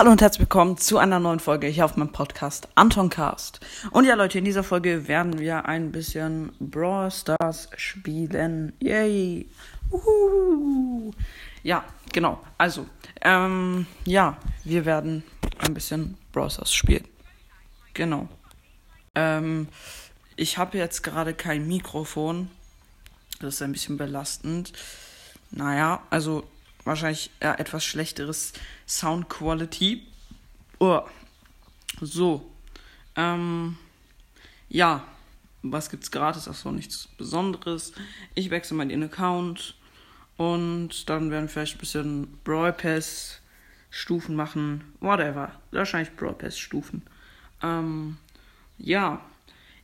Hallo und herzlich willkommen zu einer neuen Folge hier auf meinem Podcast Anton Cast. Und ja, Leute, in dieser Folge werden wir ein bisschen Brawl Stars spielen. Yay! Uhu. Ja, genau. Also, ähm, ja, wir werden ein bisschen Brawl Stars spielen. Genau. Ähm, ich habe jetzt gerade kein Mikrofon. Das ist ein bisschen belastend. Naja, also wahrscheinlich eher etwas schlechteres Sound Quality. Oh. So. Ähm, ja. Was gibt's gratis? Ach so, nichts Besonderes. Ich wechsle mal den Account. Und dann werden wir vielleicht ein bisschen Brawl Pass Stufen machen. Whatever. Wahrscheinlich Brawl Pass Stufen. Ähm, ja.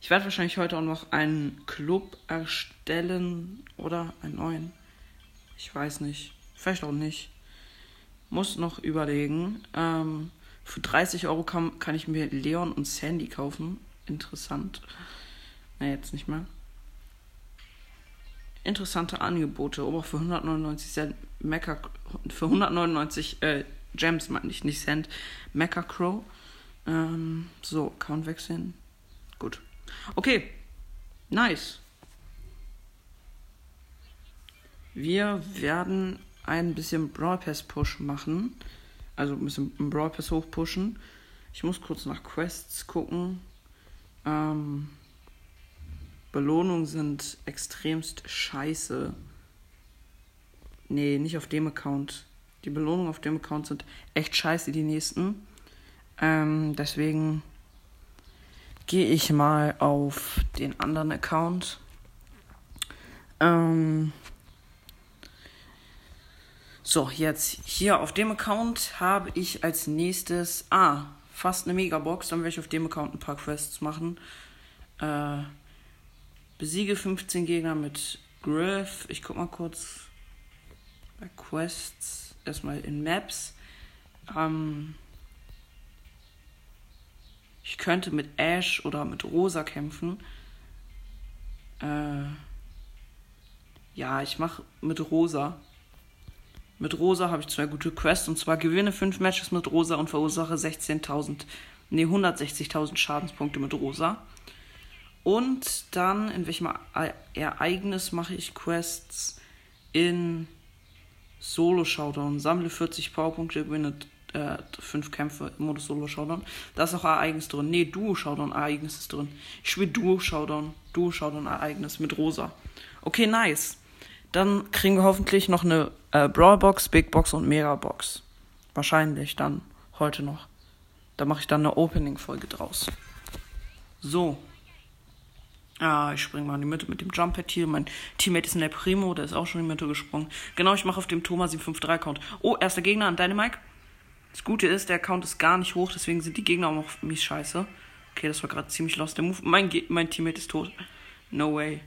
Ich werde wahrscheinlich heute auch noch einen Club erstellen. Oder einen neuen. Ich weiß nicht. Vielleicht auch nicht. Muss noch überlegen. Ähm, für 30 Euro kann, kann ich mir Leon und Sandy kaufen. Interessant. Ne, jetzt nicht mehr. Interessante Angebote. Aber für 199 Cent Mecha, für 199 äh, Gems meine ich, nicht Cent. Mecha Crow. Ähm, so, Account wechseln. Gut. Okay. Nice. Wir werden ein bisschen Brawl Pass Push machen. Also ein bisschen Brawl Pass hochpushen. Ich muss kurz nach Quests gucken. Ähm, Belohnungen sind extremst scheiße. Nee, nicht auf dem Account. Die Belohnungen auf dem Account sind echt scheiße, die nächsten. Ähm, deswegen gehe ich mal auf den anderen Account. Ähm, so, jetzt hier auf dem Account habe ich als nächstes. Ah, fast eine Megabox. Dann werde ich auf dem Account ein paar Quests machen. Äh, besiege 15 Gegner mit Griff. Ich guck mal kurz bei Quests. Erstmal in Maps. Ähm, ich könnte mit Ash oder mit Rosa kämpfen. Äh, ja, ich mache mit Rosa. Mit Rosa habe ich zwei gute Quests und zwar gewinne fünf Matches mit Rosa und verursache 16.000, nee, 160.000 Schadenspunkte mit Rosa. Und dann, in welchem Ereignis mache ich Quests in Solo Showdown? Sammle 40 Powerpunkte, gewinne äh, 5 Kämpfe im Modus Solo Showdown. Da ist auch Ereignis drin. Nee, Duo Showdown Ereignis ist drin. Ich spiele Duo Showdown, Duo Showdown Ereignis mit Rosa. Okay, nice. Dann kriegen wir hoffentlich noch eine äh, Brawlbox, Big Box und Mega Box. Wahrscheinlich dann heute noch. Da mache ich dann eine Opening-Folge draus. So. Ah, ich springe mal in die Mitte mit dem Jump-Pad hier. Mein Teammate ist in der Primo, der ist auch schon in die Mitte gesprungen. Genau, ich mache auf dem Thomas 753-Account. Oh, erster Gegner an Dynamike. Das Gute ist, der Account ist gar nicht hoch, deswegen sind die Gegner auch noch mies scheiße. Okay, das war gerade ziemlich lost. Der Move. Mein, Ge mein Teammate ist tot. No way.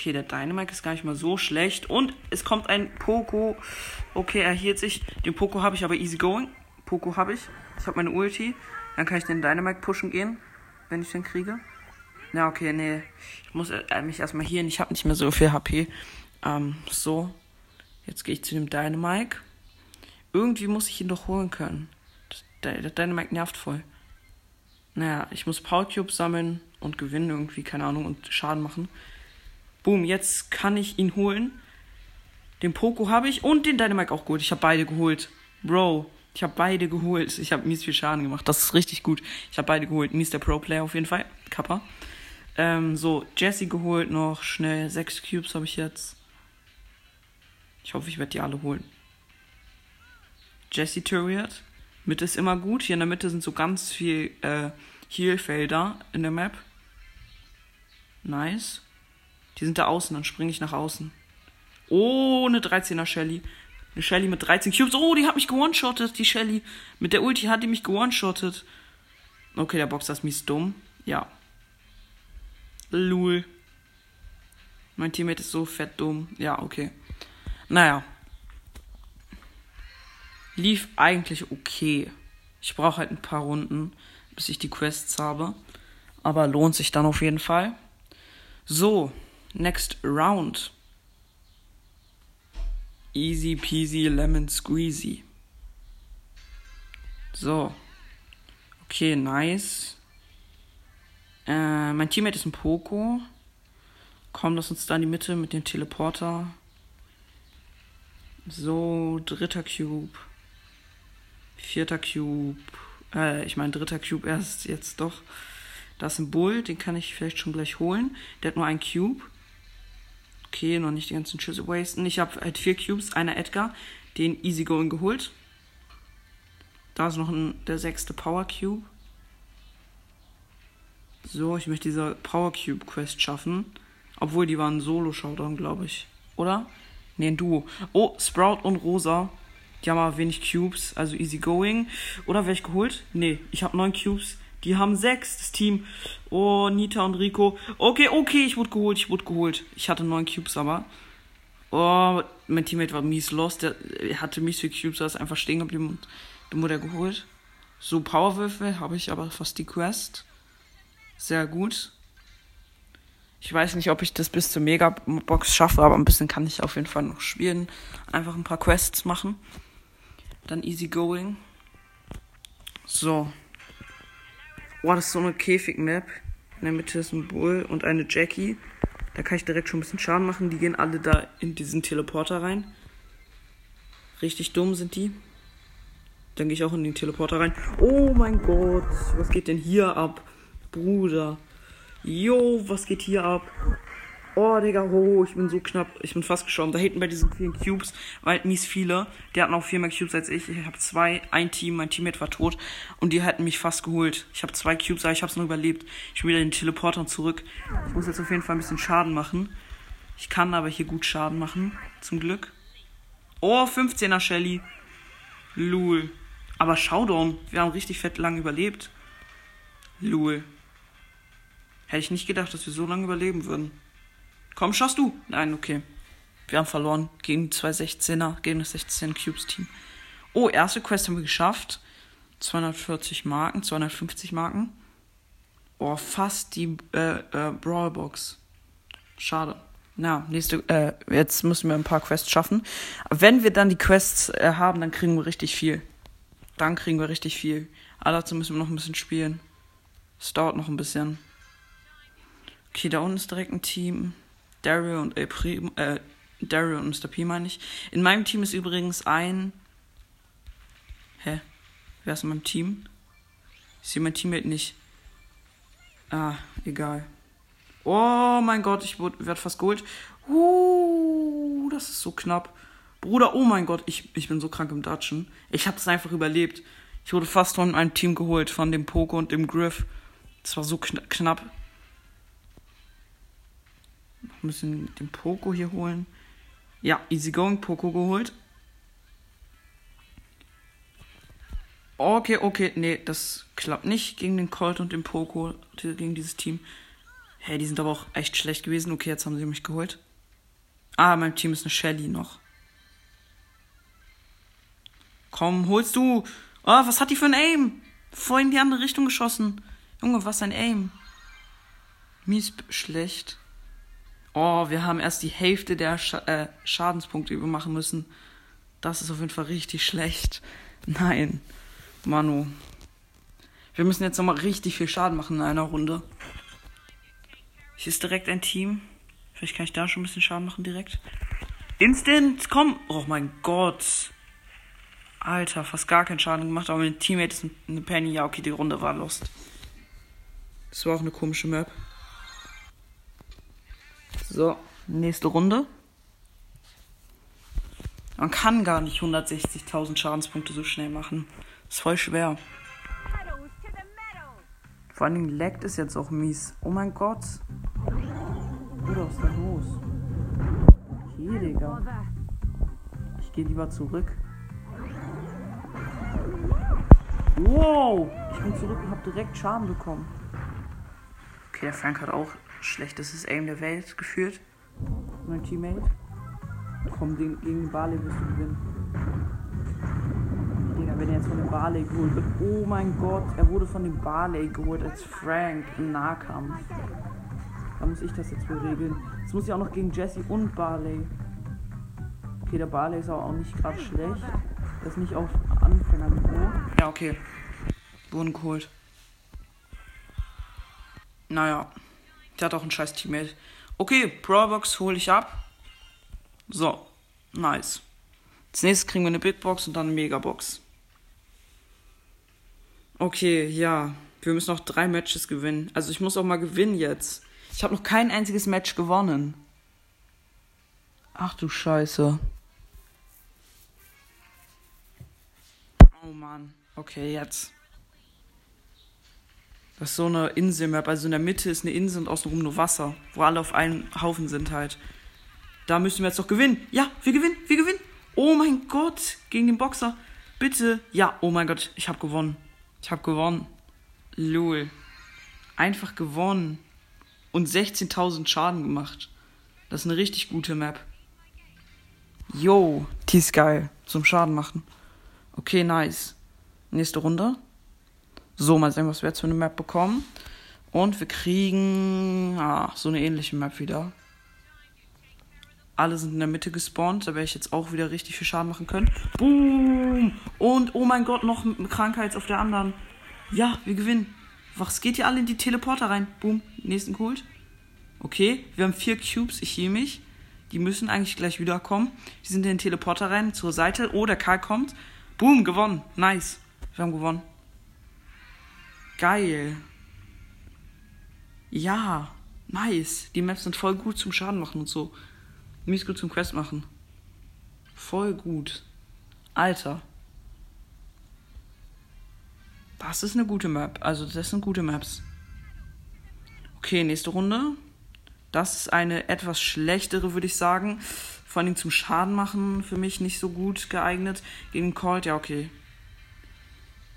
Okay, der Dynamite ist gar nicht mal so schlecht. Und es kommt ein Poco. Okay, er hielt sich. Den Poco habe ich aber easy going. Poco habe ich. Ich habe meine Ulti. Dann kann ich den Dynamite pushen gehen, wenn ich den kriege. Na, okay, nee. Ich muss äh, mich erstmal hier. Ich habe nicht mehr so viel HP. Ähm, so. Jetzt gehe ich zu dem Dynamite. Irgendwie muss ich ihn doch holen können. Der, der Dynamite nervt voll. Naja, ich muss Power Cubes sammeln und gewinnen irgendwie, keine Ahnung, und Schaden machen. Boom, jetzt kann ich ihn holen. Den Poco habe ich und den Dynamite auch geholt. Ich habe beide geholt. Bro, ich habe beide geholt. Ich habe mies viel Schaden gemacht. Das ist richtig gut. Ich habe beide geholt. Mies der Pro-Player auf jeden Fall. Kappa. Ähm, so, Jesse geholt noch. Schnell. Sechs Cubes habe ich jetzt. Ich hoffe, ich werde die alle holen. Jesse Turriot. Mitte ist immer gut. Hier in der Mitte sind so ganz viel äh, Heal-Felder in der Map. Nice. Die sind da außen, dann springe ich nach außen. Oh, eine 13er Shelly. Eine Shelly mit 13 Cubes. Oh, die hat mich gewone-shottet, die Shelly. Mit der Ulti hat die mich gewone-shottet. Okay, der Boxer ist mies dumm. Ja. Lul. Mein Teammate ist so fett dumm. Ja, okay. Naja. Lief eigentlich okay. Ich brauche halt ein paar Runden, bis ich die Quests habe. Aber lohnt sich dann auf jeden Fall. So, Next round. Easy peasy lemon squeezy. So. Okay, nice. Äh, mein Teammate ist ein Poco. Komm, lass uns da in die Mitte mit dem Teleporter. So, dritter Cube. Vierter Cube. Äh, ich meine, dritter Cube erst jetzt doch. Da ist ein Bull, den kann ich vielleicht schon gleich holen. Der hat nur einen Cube. Okay, noch nicht die ganzen Schüsse wasten. Ich habe halt vier Cubes, einer Edgar, den Easygoing geholt. Da ist noch ein, der sechste Power Cube. So, ich möchte diese Power Cube Quest schaffen. Obwohl, die waren Solo-Showdown, glaube ich. Oder? Ne, ein Duo. Oh, Sprout und Rosa. Die haben aber wenig Cubes, also easy going. Oder wäre ich geholt? Nee, ich habe neun Cubes. Die haben sechs, das Team. Oh, Nita und Rico. Okay, okay, ich wurde geholt, ich wurde geholt. Ich hatte neun Cubes aber. Oh, mein Teammate war mies lost. Der hatte mies viele Cubes, er ist einfach stehen geblieben und dann wurde er geholt. So, Powerwürfel habe ich aber fast die Quest. Sehr gut. Ich weiß nicht, ob ich das bis zur Megabox schaffe, aber ein bisschen kann ich auf jeden Fall noch spielen. Einfach ein paar Quests machen. Dann easy going. So. Oh, das ist so eine Käfig-Map. In der Mitte ist ein Bull und eine Jackie. Da kann ich direkt schon ein bisschen Schaden machen. Die gehen alle da in diesen Teleporter rein. Richtig dumm sind die. Dann gehe ich auch in den Teleporter rein. Oh mein Gott, was geht denn hier ab? Bruder. Jo, was geht hier ab? Oh, Digga, oh, ich bin so knapp. Ich bin fast gestorben. Da hinten bei diesen vielen Cubes halt mies viele. Die hatten auch viel mehr Cubes als ich. Ich habe zwei, ein Team, mein Teammate war tot. Und die hätten mich fast geholt. Ich habe zwei Cubes, aber ich habe es noch überlebt. Ich bin wieder in den Teleporter zurück. Ich muss jetzt auf jeden Fall ein bisschen Schaden machen. Ich kann aber hier gut Schaden machen. Zum Glück. Oh, 15er Shelly. Lul. Aber Showdown. Wir haben richtig fett lang überlebt. Lul. Hätte ich nicht gedacht, dass wir so lange überleben würden. Komm, schaffst du? Nein, okay. Wir haben verloren gegen zwei 16er, gegen das 16 Cubes Team. Oh, erste Quest haben wir geschafft. 240 Marken, 250 Marken. Oh, fast die äh, äh, Brawlbox. Schade. Na, nächste, äh, jetzt müssen wir ein paar Quests schaffen. Wenn wir dann die Quests äh, haben, dann kriegen wir richtig viel. Dann kriegen wir richtig viel. Aber dazu müssen wir noch ein bisschen spielen. Es dauert noch ein bisschen. Okay, da unten ist direkt ein Team. Daryl und El Primo, äh, Daryl und Mr. P meine ich. In meinem Team ist übrigens ein. Hä? Wer ist in meinem Team? Ich sehe mein Teammate nicht. Ah, egal. Oh mein Gott, ich werde fast geholt. Uh, das ist so knapp. Bruder, oh mein Gott, ich, ich bin so krank im Dutchen. Ich habe es einfach überlebt. Ich wurde fast von einem Team geholt, von dem Poco und dem Griff. Das war so kn knapp. Noch ein den Poco hier holen. Ja, easy going, Poco geholt. Okay, okay, nee, das klappt nicht gegen den Colt und den Poco, gegen dieses Team. Hey, die sind aber auch echt schlecht gewesen. Okay, jetzt haben sie mich geholt. Ah, mein Team ist eine Shelly noch. Komm, holst du. Oh, was hat die für ein Aim? Voll in die andere Richtung geschossen. Junge, was ein Aim. Mies schlecht. Oh, wir haben erst die Hälfte der Sch äh, Schadenspunkte übermachen müssen. Das ist auf jeden Fall richtig schlecht. Nein. Manu. Wir müssen jetzt nochmal richtig viel Schaden machen in einer Runde. Hier ist direkt ein Team. Vielleicht kann ich da schon ein bisschen Schaden machen direkt. Instant, komm! Oh mein Gott. Alter, fast gar keinen Schaden gemacht, aber mein Teammate ist eine Penny. Ja, okay, die Runde war lost. Das war auch eine komische Map. So, nächste Runde. Man kann gar nicht 160.000 Schadenspunkte so schnell machen. Ist voll schwer. Vor allen Dingen leckt es jetzt auch mies. Oh mein Gott. Bruder, was ist da los? Okay, Digga. Ich gehe lieber zurück. Wow! Ich bin zurück und habe direkt Schaden bekommen. Okay, der Frank hat auch schlechtestes Aim der Welt geführt. Mein Teammate. Komm, gegen, gegen Barley wirst du gewinnen. Digga, wenn er jetzt von dem Barley geholt wird. Oh mein Gott, er wurde von dem Barley geholt als Frank im Nahkampf. Da muss ich das jetzt wohl regeln. Jetzt muss ich auch noch gegen Jesse und Barley. Okay, der Barley ist aber auch nicht gerade schlecht. Das ist nicht auf Anfängerniveau. Ja, okay. Wurden geholt. Naja. Der hat auch ein scheiß Teammate. Okay, Brawlbox hole ich ab. So. Nice. Als nächstes kriegen wir eine Big Box und dann eine Megabox. Okay, ja. Wir müssen noch drei Matches gewinnen. Also ich muss auch mal gewinnen jetzt. Ich habe noch kein einziges Match gewonnen. Ach du Scheiße. Oh Mann. Okay, jetzt. Das ist so eine Inselmap. Also in der Mitte ist eine Insel und außenrum nur Wasser. Wo alle auf einem Haufen sind halt. Da müssen wir jetzt doch gewinnen. Ja, wir gewinnen, wir gewinnen. Oh mein Gott, gegen den Boxer. Bitte. Ja, oh mein Gott, ich habe gewonnen. Ich habe gewonnen. Lol. Einfach gewonnen. Und 16.000 Schaden gemacht. Das ist eine richtig gute Map. Yo, die ist geil. Zum Schaden machen. Okay, nice. Nächste Runde. So, mal sehen, was wir jetzt für eine Map bekommen. Und wir kriegen ah, so eine ähnliche Map wieder. Alle sind in der Mitte gespawnt. Da werde ich jetzt auch wieder richtig viel Schaden machen können. Boom! Und oh mein Gott, noch eine Krankheit auf der anderen. Ja, wir gewinnen. Was geht hier alle in die Teleporter rein? Boom, nächsten Kult. Okay, wir haben vier Cubes. Ich heal mich. Die müssen eigentlich gleich wiederkommen. Die sind in den Teleporter rein zur Seite. Oh, der Karl kommt. Boom, gewonnen. Nice. Wir haben gewonnen. Geil. Ja, nice. Die Maps sind voll gut zum Schaden machen und so. Mies gut zum Quest machen. Voll gut. Alter. Das ist eine gute Map. Also, das sind gute Maps. Okay, nächste Runde. Das ist eine etwas schlechtere, würde ich sagen. Vor allem zum Schaden machen für mich nicht so gut geeignet. Gegen Colt, ja, okay.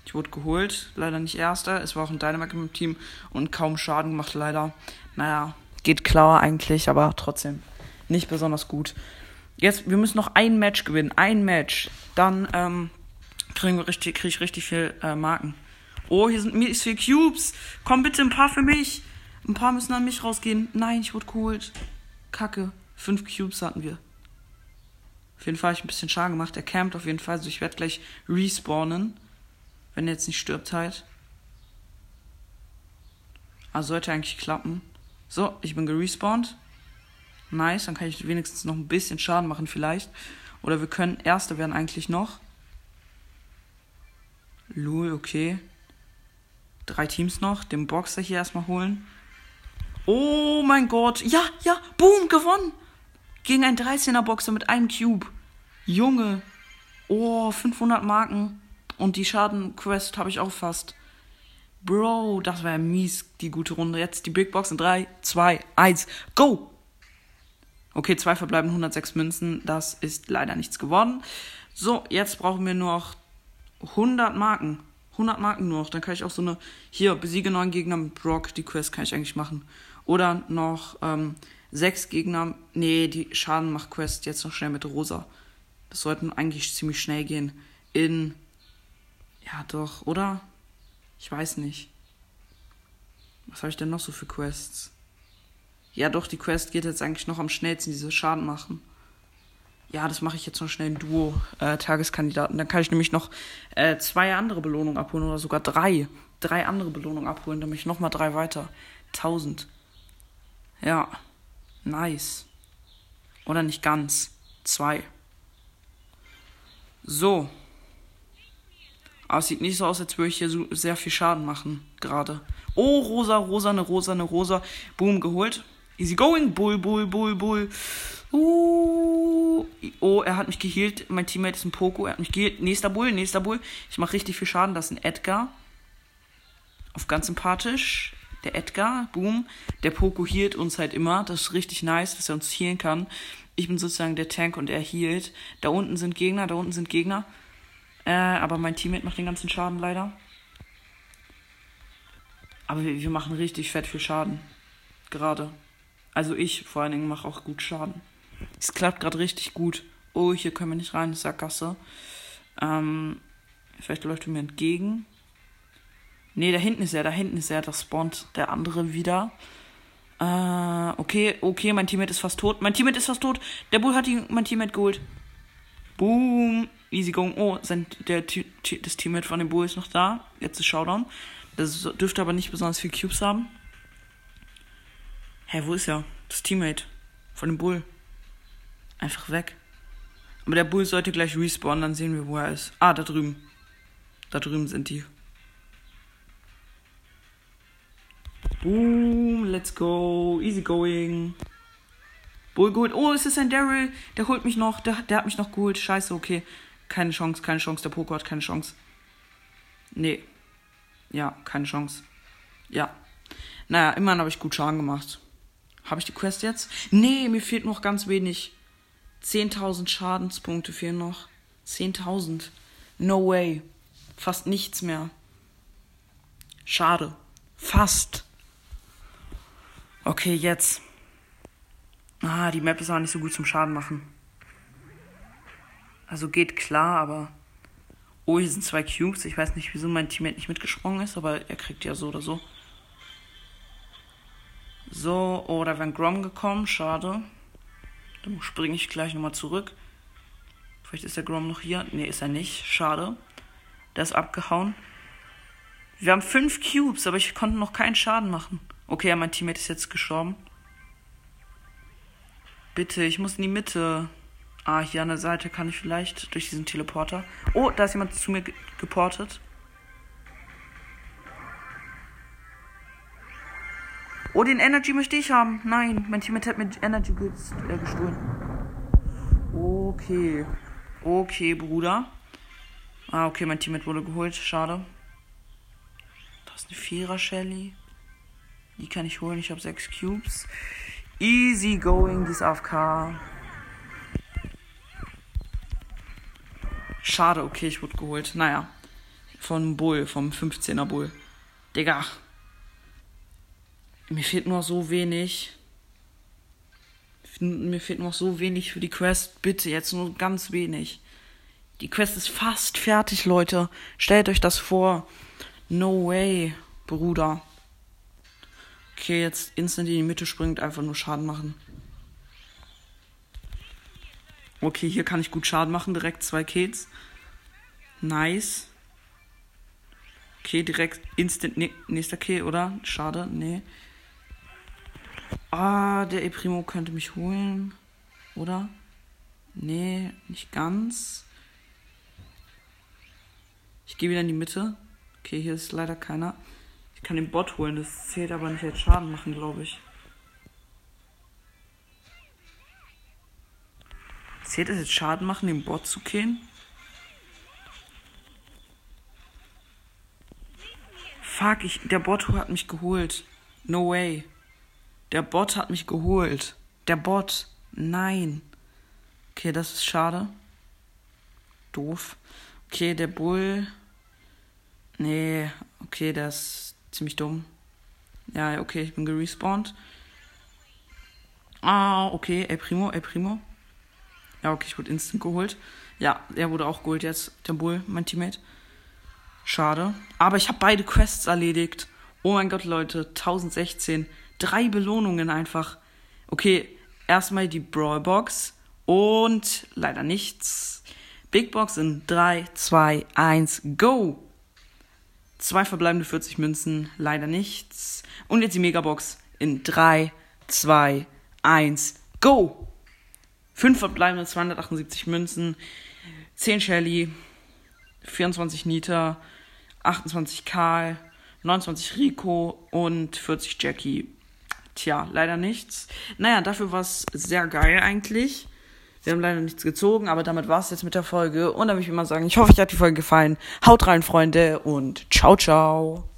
Ich wurde geholt, leider nicht erster. Es war auch ein Dynamite im Team und kaum Schaden gemacht, leider. Naja, geht klar eigentlich, aber trotzdem nicht besonders gut. Jetzt, wir müssen noch ein Match gewinnen. Ein Match. Dann ähm, kriegen richtig, krieg ich richtig viel äh, Marken. Oh, hier sind mies viele Cubes. Komm bitte ein paar für mich. Ein paar müssen an mich rausgehen. Nein, ich wurde geholt. Kacke. Fünf Cubes hatten wir. Auf jeden Fall habe ich ein bisschen Schaden gemacht. Er campt auf jeden Fall. Also ich werde gleich respawnen. Wenn er jetzt nicht stirbt halt. Also sollte eigentlich klappen. So, ich bin gerespawnt. Nice, dann kann ich wenigstens noch ein bisschen Schaden machen vielleicht. Oder wir können Erste werden eigentlich noch. Lul, okay. Drei Teams noch. Den Boxer hier erstmal holen. Oh mein Gott. Ja, ja. Boom, gewonnen. Gegen einen 13er Boxer mit einem Cube. Junge. Oh, 500 Marken. Und die Schadenquest habe ich auch fast. Bro, das war ja mies, die gute Runde. Jetzt die Big Box in 3, 2, 1, go! Okay, zwei verbleiben 106 Münzen. Das ist leider nichts geworden. So, jetzt brauchen wir nur noch 100 Marken. 100 Marken nur noch. Dann kann ich auch so eine. Hier, besiege neun Gegner mit Brock. Die Quest kann ich eigentlich machen. Oder noch ähm, sechs Gegner. Nee, die Schaden macht Quest jetzt noch schnell mit Rosa. Das sollten eigentlich ziemlich schnell gehen. In. Ja, doch, oder? Ich weiß nicht. Was habe ich denn noch so für Quests? Ja, doch, die Quest geht jetzt eigentlich noch am schnellsten, diese Schaden machen. Ja, das mache ich jetzt noch schnell in Duo äh, Tageskandidaten. Dann kann ich nämlich noch äh, zwei andere Belohnungen abholen oder sogar drei. Drei andere Belohnungen abholen, dann ich nochmal drei weiter. Tausend. Ja. Nice. Oder nicht ganz. Zwei. So. Aber es sieht nicht so aus, als würde ich hier so sehr viel Schaden machen. Gerade. Oh, rosa, rosa, eine rosa, eine rosa. Boom, geholt. Easy going. Bull, bull, bull, bull. Uh. Oh, er hat mich geheilt. Mein Teammate ist ein Poco. Er hat mich geheilt. Nächster Bull, nächster Bull. Ich mache richtig viel Schaden. Das ist ein Edgar. Auf ganz sympathisch. Der Edgar. Boom. Der Poco healt uns halt immer. Das ist richtig nice, dass er uns healen kann. Ich bin sozusagen der Tank und er healt. Da unten sind Gegner, da unten sind Gegner. Äh, aber mein Teammate macht den ganzen Schaden leider. Aber wir, wir machen richtig fett viel Schaden. Gerade. Also ich vor allen Dingen mache auch gut Schaden. Es klappt gerade richtig gut. Oh, hier können wir nicht rein, Sackgasse. Ähm, vielleicht läuft er mir entgegen. Nee, da hinten ist er, da hinten ist er, da spawnt der andere wieder. Äh, okay, okay, mein Teammate ist fast tot. Mein Teammate ist fast tot. Der Bull hat ihn, mein Teammate geholt. Boom. Going. Oh, sein, der, das Teammate von dem Bull ist noch da. Jetzt ist Showdown. Das dürfte aber nicht besonders viel Cubes haben. Hä, wo ist er? Das Teammate von dem Bull. Einfach weg. Aber der Bull sollte gleich respawnen, dann sehen wir, wo er ist. Ah, da drüben. Da drüben sind die. Boom, let's go. Easy going. Bull geholt. Oh, ist das ein Daryl? Der holt mich noch. Der, der hat mich noch geholt. Scheiße, okay. Keine Chance, keine Chance. Der Poker hat keine Chance. Nee. Ja, keine Chance. Ja. Naja, immerhin habe ich gut Schaden gemacht. Habe ich die Quest jetzt? Nee, mir fehlt noch ganz wenig. 10.000 Schadenspunkte fehlen noch. 10.000. No way. Fast nichts mehr. Schade. Fast. Okay, jetzt. Ah, die Map ist auch nicht so gut zum Schaden machen. Also geht klar, aber. Oh, hier sind zwei Cubes. Ich weiß nicht, wieso mein Teammate nicht mitgesprungen ist, aber er kriegt ja so oder so. So, oh, da wäre ein Grom gekommen. Schade. Dann springe ich gleich nochmal zurück. Vielleicht ist der Grom noch hier. Ne, ist er nicht. Schade. Der ist abgehauen. Wir haben fünf Cubes, aber ich konnte noch keinen Schaden machen. Okay, ja, mein Teammate ist jetzt gestorben. Bitte, ich muss in die Mitte. Ah, hier an der Seite kann ich vielleicht durch diesen Teleporter. Oh, da ist jemand zu mir geportet. Oh, den Energy möchte ich haben. Nein, mein Teammate hat mir Energy äh, gestohlen. Okay. Okay, Bruder. Ah, okay, mein Teammate wurde geholt. Schade. Da ist eine Vierer Shelly. Die kann ich holen. Ich habe sechs Cubes. Easy going, dies AFK. Schade, okay, ich wurde geholt. Naja. Von Bull, vom 15er Bull. Digga. Mir fehlt nur so wenig. Mir fehlt noch so wenig für die Quest. Bitte, jetzt nur ganz wenig. Die Quest ist fast fertig, Leute. Stellt euch das vor. No way, Bruder. Okay, jetzt instant in die Mitte springt, einfach nur Schaden machen. Okay, hier kann ich gut Schaden machen, direkt zwei Kills. Nice. Okay, direkt instant nächster Kill, oder? Schade, nee. Ah, der E Primo könnte mich holen. Oder? Nee, nicht ganz. Ich gehe wieder in die Mitte. Okay, hier ist leider keiner. Ich kann den Bot holen, das zählt aber nicht als Schaden machen, glaube ich. Zählt es jetzt Schaden machen, den Bot zu killen? Fuck, ich, der Bot hat mich geholt. No way. Der Bot hat mich geholt. Der Bot. Nein. Okay, das ist schade. Doof. Okay, der Bull. Nee, okay, der ist ziemlich dumm. Ja, okay, ich bin gerespawnt. Ah, okay, El Primo, El Primo. Ja, okay, ich wurde instant geholt. Ja, er wurde auch geholt jetzt, der Bull, mein Teammate. Schade. Aber ich habe beide Quests erledigt. Oh mein Gott, Leute, 1016. Drei Belohnungen einfach. Okay, erstmal die Brawlbox und leider nichts. Big Box in 3, 2, 1, go! Zwei verbleibende 40 Münzen, leider nichts. Und jetzt die Megabox in 3, 2, 1, go! Fünf verbleibende 278 Münzen, 10 Shelly, 24 Nita, 28 Karl, 29 Rico und 40 Jackie. Tja, leider nichts. Naja, dafür war es sehr geil eigentlich. Wir haben leider nichts gezogen, aber damit war es jetzt mit der Folge. Und dann würde ich immer sagen, ich hoffe, euch hat die Folge gefallen. Haut rein, Freunde, und ciao, ciao.